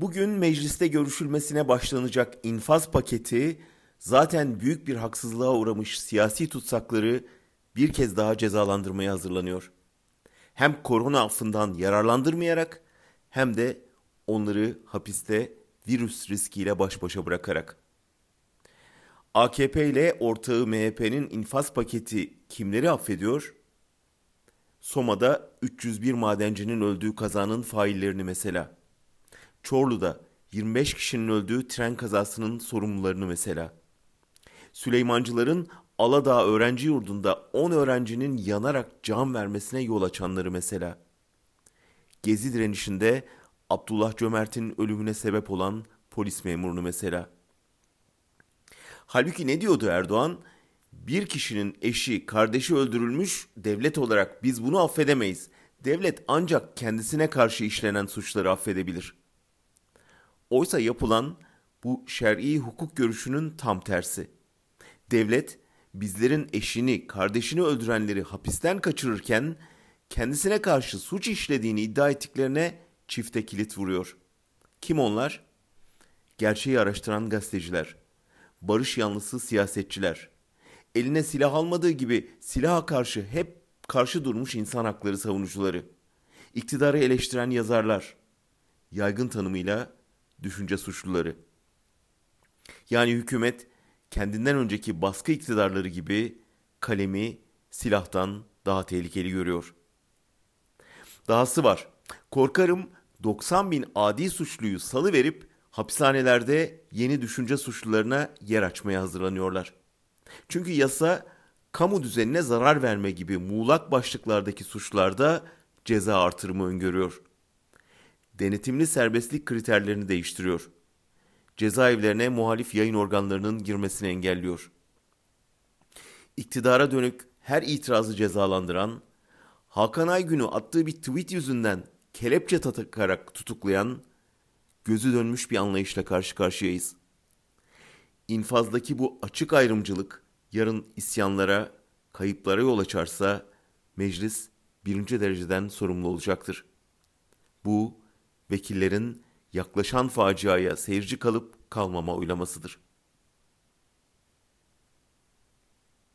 Bugün mecliste görüşülmesine başlanacak infaz paketi zaten büyük bir haksızlığa uğramış siyasi tutsakları bir kez daha cezalandırmaya hazırlanıyor. Hem korona affından yararlandırmayarak hem de onları hapiste virüs riskiyle baş başa bırakarak. AKP ile ortağı MHP'nin infaz paketi kimleri affediyor? Soma'da 301 madencinin öldüğü kazanın faillerini mesela. Çorlu'da 25 kişinin öldüğü tren kazasının sorumlularını mesela. Süleymancıların Aladağ öğrenci yurdunda 10 öğrencinin yanarak can vermesine yol açanları mesela. Gezi direnişinde Abdullah Cömert'in ölümüne sebep olan polis memurunu mesela. Halbuki ne diyordu Erdoğan? Bir kişinin eşi, kardeşi öldürülmüş, devlet olarak biz bunu affedemeyiz. Devlet ancak kendisine karşı işlenen suçları affedebilir. Oysa yapılan bu şer'i hukuk görüşünün tam tersi. Devlet bizlerin eşini, kardeşini öldürenleri hapisten kaçırırken kendisine karşı suç işlediğini iddia ettiklerine çifte kilit vuruyor. Kim onlar? Gerçeği araştıran gazeteciler, barış yanlısı siyasetçiler, eline silah almadığı gibi silaha karşı hep karşı durmuş insan hakları savunucuları, iktidarı eleştiren yazarlar, yaygın tanımıyla düşünce suçluları. Yani hükümet kendinden önceki baskı iktidarları gibi kalemi silahtan daha tehlikeli görüyor. Dahası var. Korkarım 90 bin adi suçluyu salı verip hapishanelerde yeni düşünce suçlularına yer açmaya hazırlanıyorlar. Çünkü yasa kamu düzenine zarar verme gibi muğlak başlıklardaki suçlarda ceza artırımı öngörüyor. Denetimli serbestlik kriterlerini değiştiriyor. Cezaevlerine muhalif yayın organlarının girmesini engelliyor. İktidara dönük her itirazı cezalandıran, Hakan Aygün'ü attığı bir tweet yüzünden kelepçe takarak tutuklayan, gözü dönmüş bir anlayışla karşı karşıyayız. İnfazdaki bu açık ayrımcılık yarın isyanlara, kayıplara yol açarsa meclis birinci dereceden sorumlu olacaktır. Bu vekillerin yaklaşan faciaya seyirci kalıp kalmama oylamasıdır.